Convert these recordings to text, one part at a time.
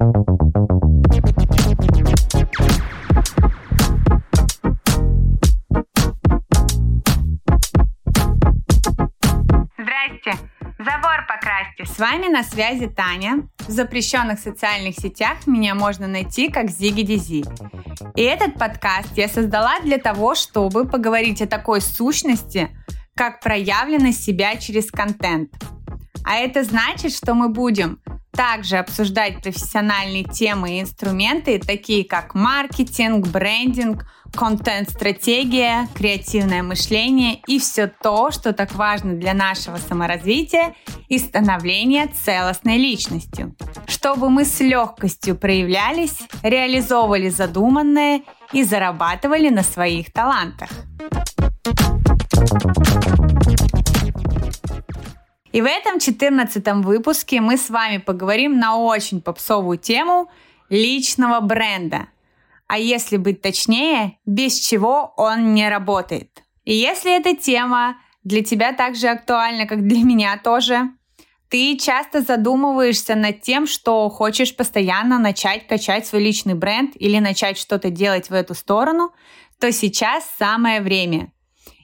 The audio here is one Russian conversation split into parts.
Здрасте! Забор покрасьте! С вами на связи Таня. В запрещенных социальных сетях меня можно найти как Зиги Дизи. И этот подкаст я создала для того, чтобы поговорить о такой сущности, как проявленность себя через контент. А это значит, что мы будем также обсуждать профессиональные темы и инструменты, такие как маркетинг, брендинг, контент-стратегия, креативное мышление и все то, что так важно для нашего саморазвития и становления целостной личностью. Чтобы мы с легкостью проявлялись, реализовывали задуманное и зарабатывали на своих талантах. И в этом 14 выпуске мы с вами поговорим на очень попсовую тему личного бренда. А если быть точнее, без чего он не работает. И если эта тема для тебя так же актуальна, как для меня тоже, ты часто задумываешься над тем, что хочешь постоянно начать качать свой личный бренд или начать что-то делать в эту сторону, то сейчас самое время.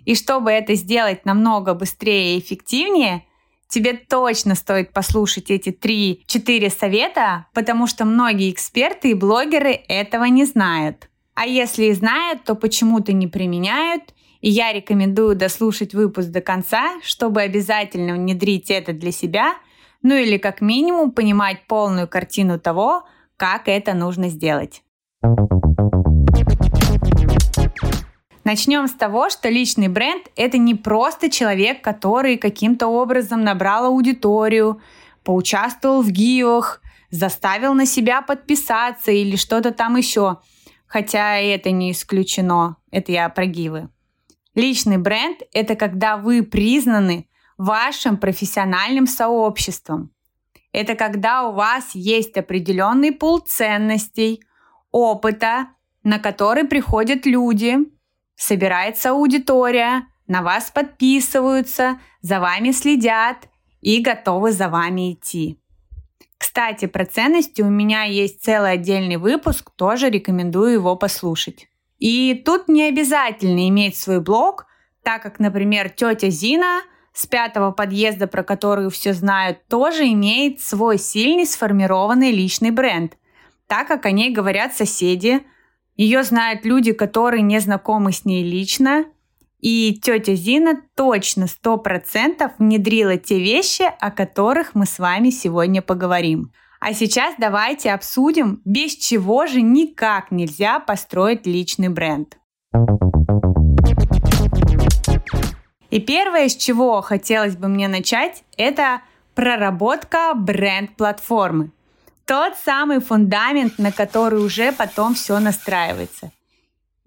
И чтобы это сделать намного быстрее и эффективнее – тебе точно стоит послушать эти 3-4 совета, потому что многие эксперты и блогеры этого не знают. А если и знают, то почему-то не применяют, и я рекомендую дослушать выпуск до конца, чтобы обязательно внедрить это для себя, ну или как минимум понимать полную картину того, как это нужно сделать. Начнем с того, что личный бренд – это не просто человек, который каким-то образом набрал аудиторию, поучаствовал в гиох, заставил на себя подписаться или что-то там еще. Хотя это не исключено. Это я про гивы. Личный бренд – это когда вы признаны вашим профессиональным сообществом. Это когда у вас есть определенный пул ценностей, опыта, на который приходят люди – собирается аудитория, на вас подписываются, за вами следят и готовы за вами идти. Кстати, про ценности у меня есть целый отдельный выпуск, тоже рекомендую его послушать. И тут не обязательно иметь свой блог, так как, например, тетя Зина с пятого подъезда, про которую все знают, тоже имеет свой сильный сформированный личный бренд, так как о ней говорят соседи, ее знают люди, которые не знакомы с ней лично. И тетя Зина точно сто процентов внедрила те вещи, о которых мы с вами сегодня поговорим. А сейчас давайте обсудим, без чего же никак нельзя построить личный бренд. И первое, с чего хотелось бы мне начать, это проработка бренд-платформы. Тот самый фундамент, на который уже потом все настраивается.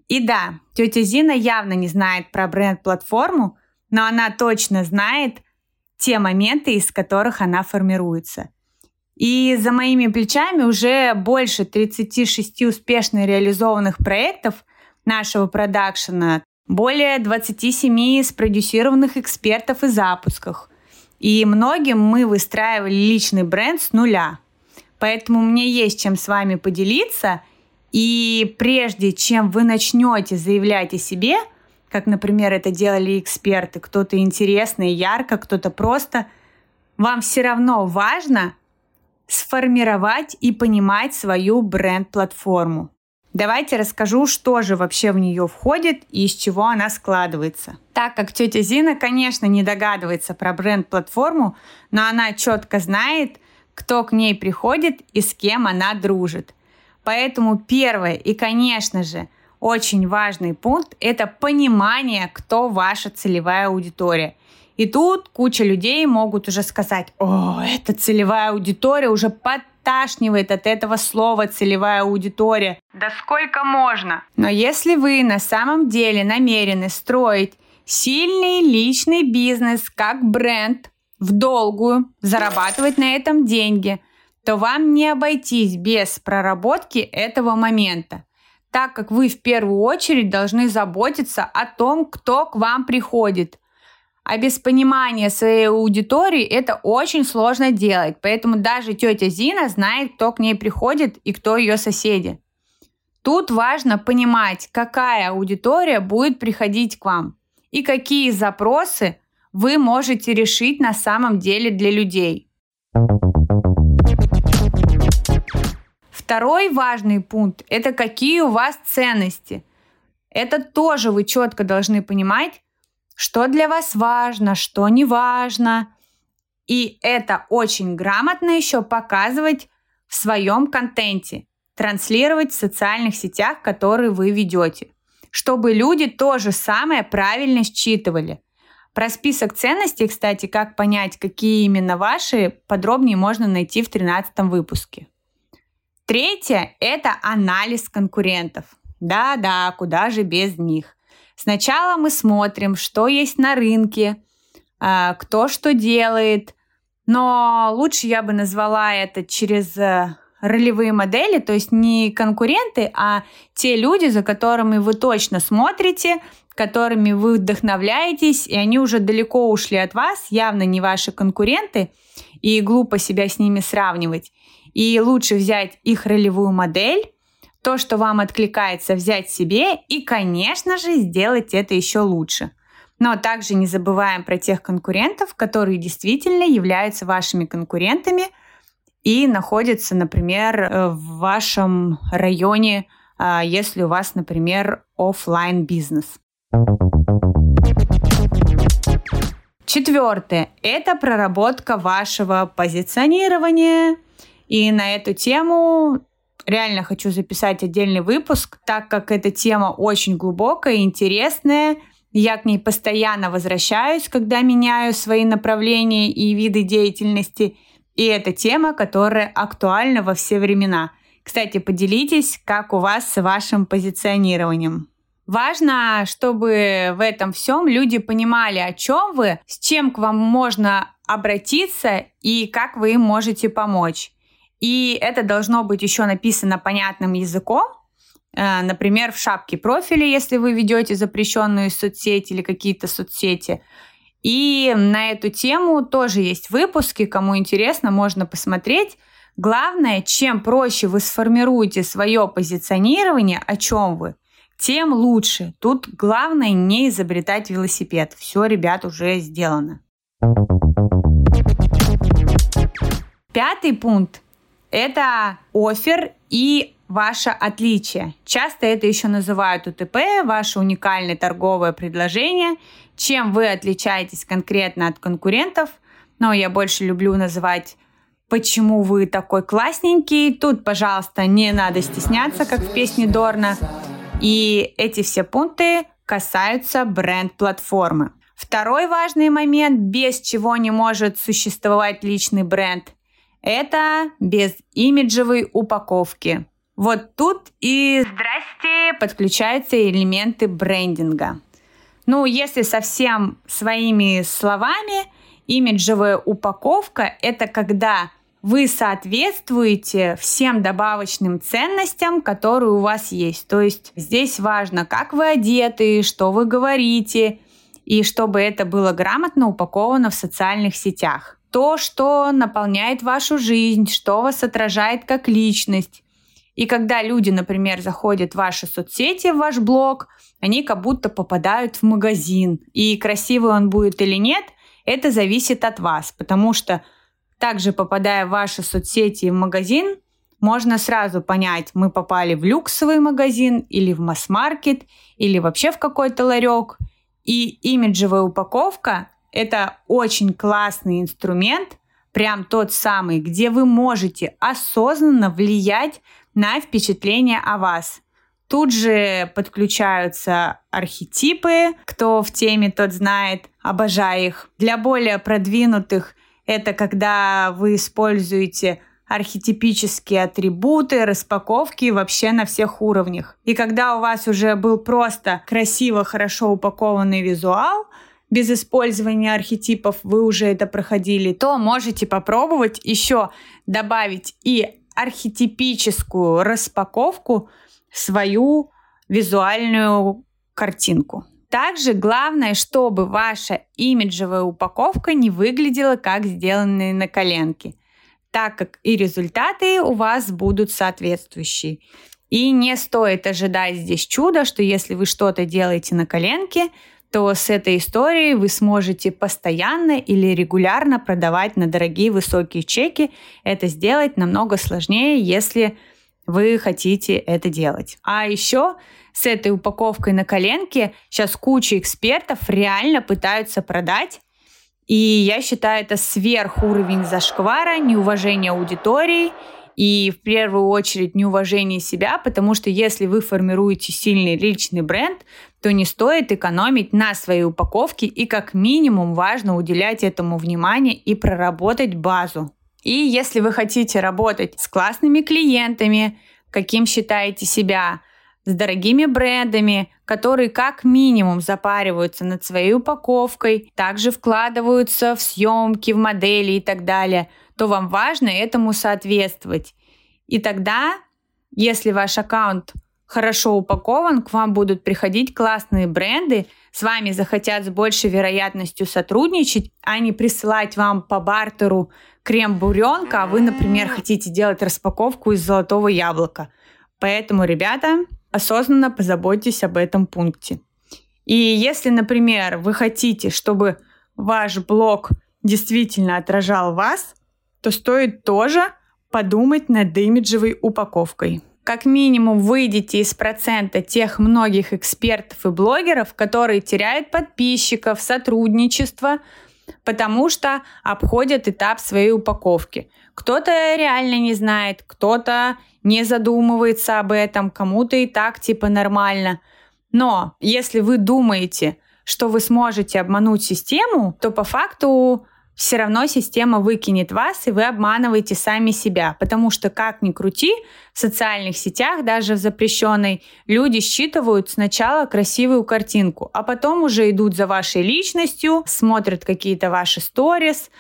И да, тетя Зина явно не знает про бренд-платформу, но она точно знает те моменты, из которых она формируется. И за моими плечами уже больше 36 успешно реализованных проектов нашего продакшена, более 27 спродюсированных экспертов и запусках. И многим мы выстраивали личный бренд с нуля – Поэтому мне есть чем с вами поделиться. И прежде чем вы начнете заявлять о себе, как, например, это делали эксперты, кто-то интересный, ярко, кто-то просто, вам все равно важно сформировать и понимать свою бренд-платформу. Давайте расскажу, что же вообще в нее входит и из чего она складывается. Так как тетя Зина, конечно, не догадывается про бренд-платформу, но она четко знает, кто к ней приходит и с кем она дружит. Поэтому первое и, конечно же, очень важный пункт – это понимание, кто ваша целевая аудитория. И тут куча людей могут уже сказать, о, эта целевая аудитория уже подташнивает от этого слова целевая аудитория. Да сколько можно? Но если вы на самом деле намерены строить сильный личный бизнес как бренд, в долгую, зарабатывать на этом деньги, то вам не обойтись без проработки этого момента, так как вы в первую очередь должны заботиться о том, кто к вам приходит, А без понимания своей аудитории это очень сложно делать. Поэтому даже тетя Зина знает, кто к ней приходит и кто ее соседи. Тут важно понимать, какая аудитория будет приходить к вам и какие запросы вы можете решить на самом деле для людей. Второй важный пункт – это какие у вас ценности. Это тоже вы четко должны понимать, что для вас важно, что не важно. И это очень грамотно еще показывать в своем контенте, транслировать в социальных сетях, которые вы ведете, чтобы люди то же самое правильно считывали. Про список ценностей, кстати, как понять, какие именно ваши, подробнее можно найти в 13 выпуске. Третье – это анализ конкурентов. Да-да, куда же без них. Сначала мы смотрим, что есть на рынке, а, кто что делает, но лучше я бы назвала это через э, ролевые модели, то есть не конкуренты, а те люди, за которыми вы точно смотрите, которыми вы вдохновляетесь, и они уже далеко ушли от вас, явно не ваши конкуренты, и глупо себя с ними сравнивать. И лучше взять их ролевую модель, то, что вам откликается, взять себе и, конечно же, сделать это еще лучше. Но также не забываем про тех конкурентов, которые действительно являются вашими конкурентами и находятся, например, э, в вашем районе, а, если у вас, например, офлайн бизнес. Четвертое – это проработка вашего позиционирования – и на эту тему реально хочу записать отдельный выпуск, так как эта тема очень глубокая и интересная. Я к ней постоянно возвращаюсь, когда меняю свои направления и виды деятельности. И это тема, которая актуальна во все времена. Кстати, поделитесь, как у вас с вашим позиционированием. Важно, чтобы в этом всем люди понимали, о чем вы, с чем к вам можно обратиться и как вы им можете помочь. И это должно быть еще написано понятным языком, э, например, в шапке профиля, если вы ведете запрещенную соцсеть или какие-то соцсети. И на эту тему тоже есть выпуски, кому интересно, можно посмотреть. Главное, чем проще вы сформируете свое позиционирование, о чем вы, тем лучше. Тут главное не изобретать велосипед. Все, ребят, уже сделано. Пятый пункт это офер и ваше отличие. Часто это еще называют УТП, ваше уникальное торговое предложение, чем вы отличаетесь конкретно от конкурентов. Но я больше люблю называть почему вы такой классненький. Тут, пожалуйста, не надо стесняться, как в песне Дорна. И эти все пункты касаются бренд-платформы. Второй важный момент, без чего не может существовать личный бренд, это без имиджевой упаковки. Вот тут и здрасте подключаются элементы брендинга. Ну, если совсем своими словами, имиджевая упаковка – это когда вы соответствуете всем добавочным ценностям, которые у вас есть. То есть здесь важно, как вы одеты, что вы говорите, и чтобы это было грамотно упаковано в социальных сетях то, что наполняет вашу жизнь, что вас отражает как личность. И когда люди, например, заходят в ваши соцсети, в ваш блог, они как будто попадают в магазин. И красивый он будет или нет, это зависит от вас, потому что также попадая в ваши соцсети и в магазин, можно сразу понять, мы попали в люксовый магазин или в масс-маркет, или вообще в какой-то ларек. И имиджевая упаковка это очень классный инструмент, прям тот самый, где вы можете осознанно влиять на впечатление о вас. Тут же подключаются архетипы, кто в теме, тот знает, обожаю их. Для более продвинутых это когда вы используете архетипические атрибуты, распаковки вообще на всех уровнях. И когда у вас уже был просто красиво, хорошо упакованный визуал, без использования архетипов, вы уже это проходили, то можете попробовать еще добавить и архетипическую распаковку в свою визуальную картинку. Также главное, чтобы ваша имиджевая упаковка не выглядела как сделанные на коленке, так как и результаты у вас будут соответствующие. И не стоит ожидать здесь чуда, что если вы что-то делаете на коленке, то с этой историей вы сможете постоянно или регулярно продавать на дорогие высокие чеки. Это сделать намного сложнее, если вы хотите это делать. А еще с этой упаковкой на коленке сейчас куча экспертов реально пытаются продать. И я считаю, это сверхуровень зашквара, неуважение аудитории и в первую очередь неуважение себя, потому что если вы формируете сильный личный бренд, то не стоит экономить на своей упаковке и как минимум важно уделять этому внимание и проработать базу. И если вы хотите работать с классными клиентами, каким считаете себя, с дорогими брендами, которые как минимум запариваются над своей упаковкой, также вкладываются в съемки, в модели и так далее, то вам важно этому соответствовать. И тогда, если ваш аккаунт хорошо упакован, к вам будут приходить классные бренды, с вами захотят с большей вероятностью сотрудничать, а не присылать вам по бартеру крем-буренка, а вы, например, хотите делать распаковку из золотого яблока. Поэтому, ребята, осознанно позаботьтесь об этом пункте. И если, например, вы хотите, чтобы ваш блог действительно отражал вас, то стоит тоже подумать над имиджевой упаковкой. Как минимум выйдите из процента тех многих экспертов и блогеров, которые теряют подписчиков, сотрудничество, потому что обходят этап своей упаковки. Кто-то реально не знает, кто-то не задумывается об этом, кому-то и так типа нормально. Но если вы думаете, что вы сможете обмануть систему, то по факту все равно система выкинет вас, и вы обманываете сами себя. Потому что, как ни крути, в социальных сетях, даже в запрещенной, люди считывают сначала красивую картинку, а потом уже идут за вашей личностью, смотрят какие-то ваши сторис,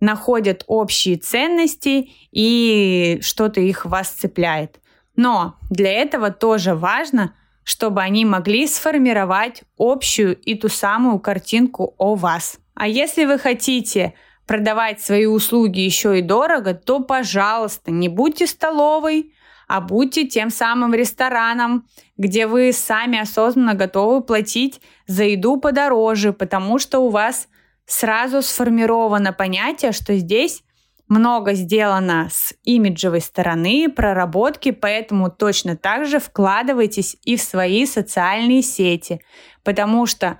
находят общие ценности и что-то их вас цепляет. Но для этого тоже важно, чтобы они могли сформировать общую и ту самую картинку о вас. А если вы хотите продавать свои услуги еще и дорого, то, пожалуйста, не будьте столовой, а будьте тем самым рестораном, где вы сами осознанно готовы платить за еду подороже, потому что у вас сразу сформировано понятие, что здесь много сделано с имиджевой стороны, проработки, поэтому точно так же вкладывайтесь и в свои социальные сети, потому что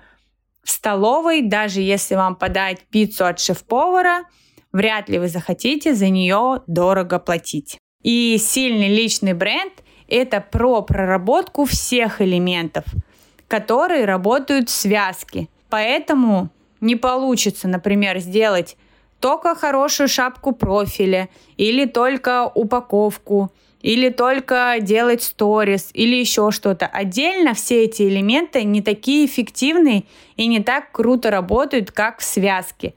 в столовой, даже если вам подать пиццу от шеф-повара, вряд ли вы захотите за нее дорого платить. И сильный личный бренд – это про проработку всех элементов, которые работают в связке. Поэтому не получится, например, сделать только хорошую шапку профиля или только упаковку – или только делать сторис, или еще что-то. Отдельно все эти элементы не такие эффективные и не так круто работают, как в связке.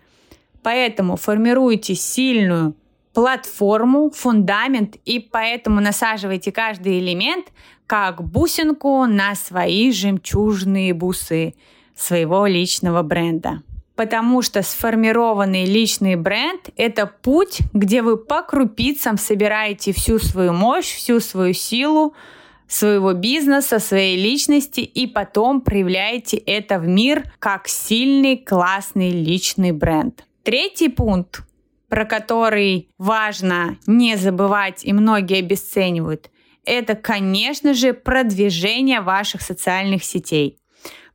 Поэтому формируйте сильную платформу, фундамент, и поэтому насаживайте каждый элемент как бусинку на свои жемчужные бусы своего личного бренда потому что сформированный личный бренд – это путь, где вы по крупицам собираете всю свою мощь, всю свою силу своего бизнеса, своей личности и потом проявляете это в мир как сильный, классный личный бренд. Третий пункт, про который важно не забывать и многие обесценивают, это, конечно же, продвижение ваших социальных сетей.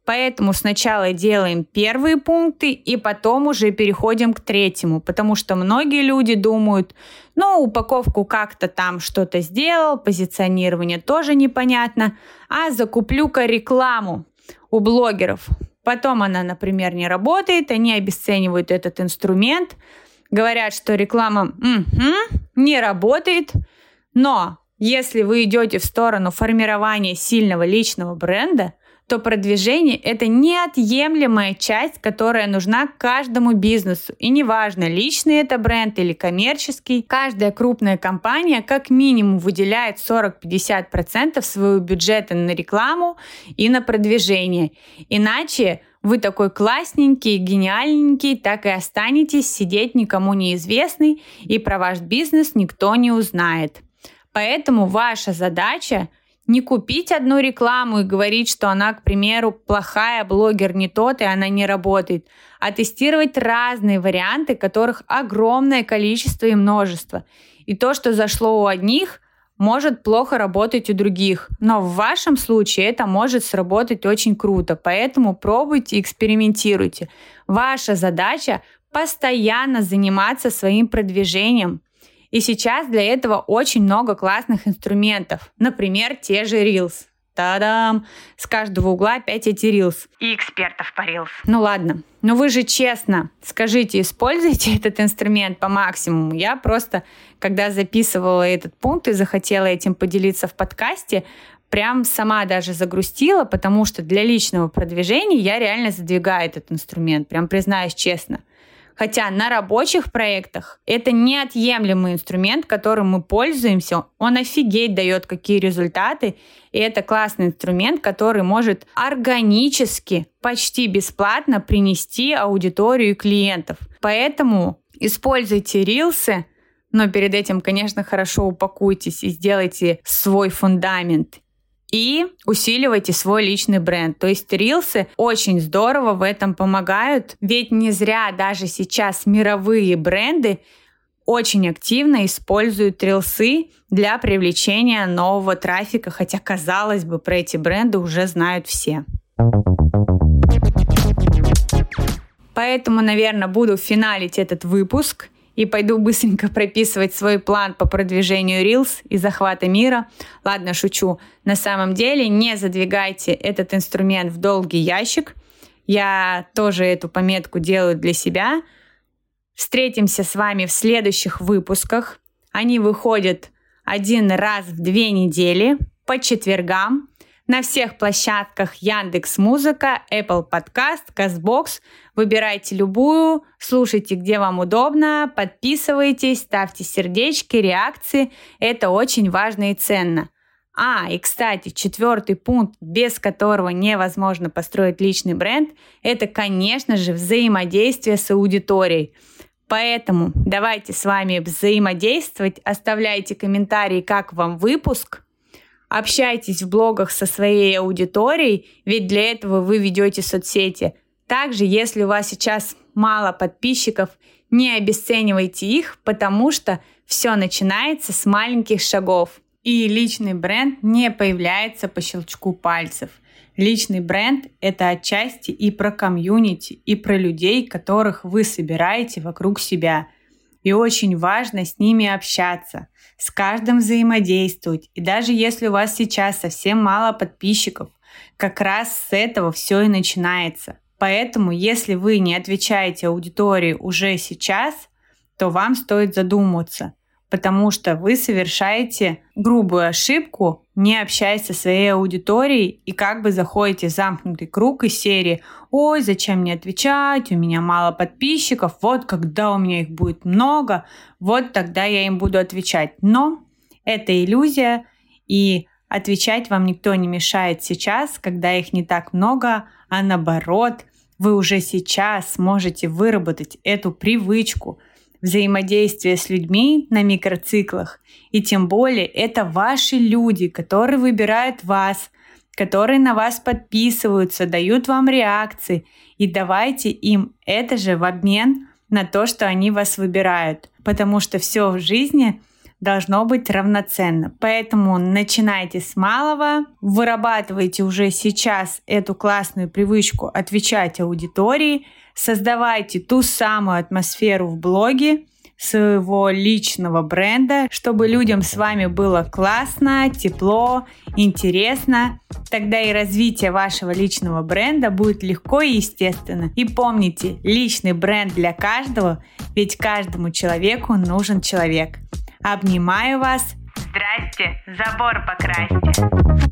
Поэтому сначала делаем первые пункты и потом уже переходим к третьему, потому что многие люди думают, ну, упаковку как-то там что-то сделал, позиционирование тоже непонятно, а закуплю-ка рекламу у блогеров. Потом она, например, не работает, они обесценивают этот инструмент, говорят, что реклама угу, не работает, но если вы идете в сторону формирования сильного личного бренда, то продвижение – это неотъемлемая часть, которая нужна каждому бизнесу. И неважно, личный это бренд или коммерческий, каждая крупная компания как минимум выделяет 40-50% своего бюджета на рекламу и на продвижение. Иначе вы такой классненький, гениальненький, так и останетесь сидеть никому неизвестный, и про ваш бизнес никто не узнает. Поэтому ваша задача не купить одну рекламу и говорить, что она, к примеру, плохая, блогер не тот, и она не работает, а тестировать разные варианты, которых огромное количество и множество. И то, что зашло у одних, может плохо работать у других. Но в вашем случае это может сработать очень круто. Поэтому пробуйте, экспериментируйте. Ваша задача постоянно заниматься своим продвижением, и сейчас для этого очень много классных инструментов. Например, те же Reels. Та-дам! С каждого угла опять эти Reels. И экспертов по Reels. Ну ладно. Но вы же честно скажите, используйте этот инструмент по максимуму. Я просто, когда записывала этот пункт и захотела этим поделиться в подкасте, прям сама даже загрустила, потому что для личного продвижения я реально задвигаю этот инструмент, прям признаюсь честно. Хотя на рабочих проектах это неотъемлемый инструмент, которым мы пользуемся. Он офигеть дает какие результаты. И это классный инструмент, который может органически, почти бесплатно принести аудиторию и клиентов. Поэтому используйте рилсы, но перед этим, конечно, хорошо упакуйтесь и сделайте свой фундамент и усиливайте свой личный бренд. То есть рилсы очень здорово в этом помогают, ведь не зря даже сейчас мировые бренды очень активно используют рилсы для привлечения нового трафика, хотя, казалось бы, про эти бренды уже знают все. Поэтому, наверное, буду финалить этот выпуск – и пойду быстренько прописывать свой план по продвижению Reels и захвата мира. Ладно, шучу. На самом деле не задвигайте этот инструмент в долгий ящик. Я тоже эту пометку делаю для себя. Встретимся с вами в следующих выпусках. Они выходят один раз в две недели по четвергам на всех площадках Яндекс Музыка, Apple Podcast, Castbox. Выбирайте любую, слушайте, где вам удобно, подписывайтесь, ставьте сердечки, реакции. Это очень важно и ценно. А, и, кстати, четвертый пункт, без которого невозможно построить личный бренд, это, конечно же, взаимодействие с аудиторией. Поэтому давайте с вами взаимодействовать, оставляйте комментарии, как вам выпуск – Общайтесь в блогах со своей аудиторией, ведь для этого вы ведете соцсети. Также, если у вас сейчас мало подписчиков, не обесценивайте их, потому что все начинается с маленьких шагов. И личный бренд не появляется по щелчку пальцев. Личный бренд – это отчасти и про комьюнити, и про людей, которых вы собираете вокруг себя. И очень важно с ними общаться – с каждым взаимодействовать. И даже если у вас сейчас совсем мало подписчиков, как раз с этого все и начинается. Поэтому, если вы не отвечаете аудитории уже сейчас, то вам стоит задуматься, потому что вы совершаете грубую ошибку, не общаясь со своей аудиторией и как бы заходите в замкнутый круг из серии «Ой, зачем мне отвечать? У меня мало подписчиков. Вот когда у меня их будет много, вот тогда я им буду отвечать». Но это иллюзия, и отвечать вам никто не мешает сейчас, когда их не так много, а наоборот, вы уже сейчас можете выработать эту привычку – взаимодействия с людьми на микроциклах. И тем более это ваши люди, которые выбирают вас, которые на вас подписываются, дают вам реакции. И давайте им это же в обмен на то, что они вас выбирают. Потому что все в жизни должно быть равноценно. Поэтому начинайте с малого, вырабатывайте уже сейчас эту классную привычку отвечать аудитории, создавайте ту самую атмосферу в блоге, своего личного бренда, чтобы людям с вами было классно, тепло, интересно. Тогда и развитие вашего личного бренда будет легко и естественно. И помните, личный бренд для каждого, ведь каждому человеку нужен человек. Обнимаю вас. Здрасте, забор покрасьте.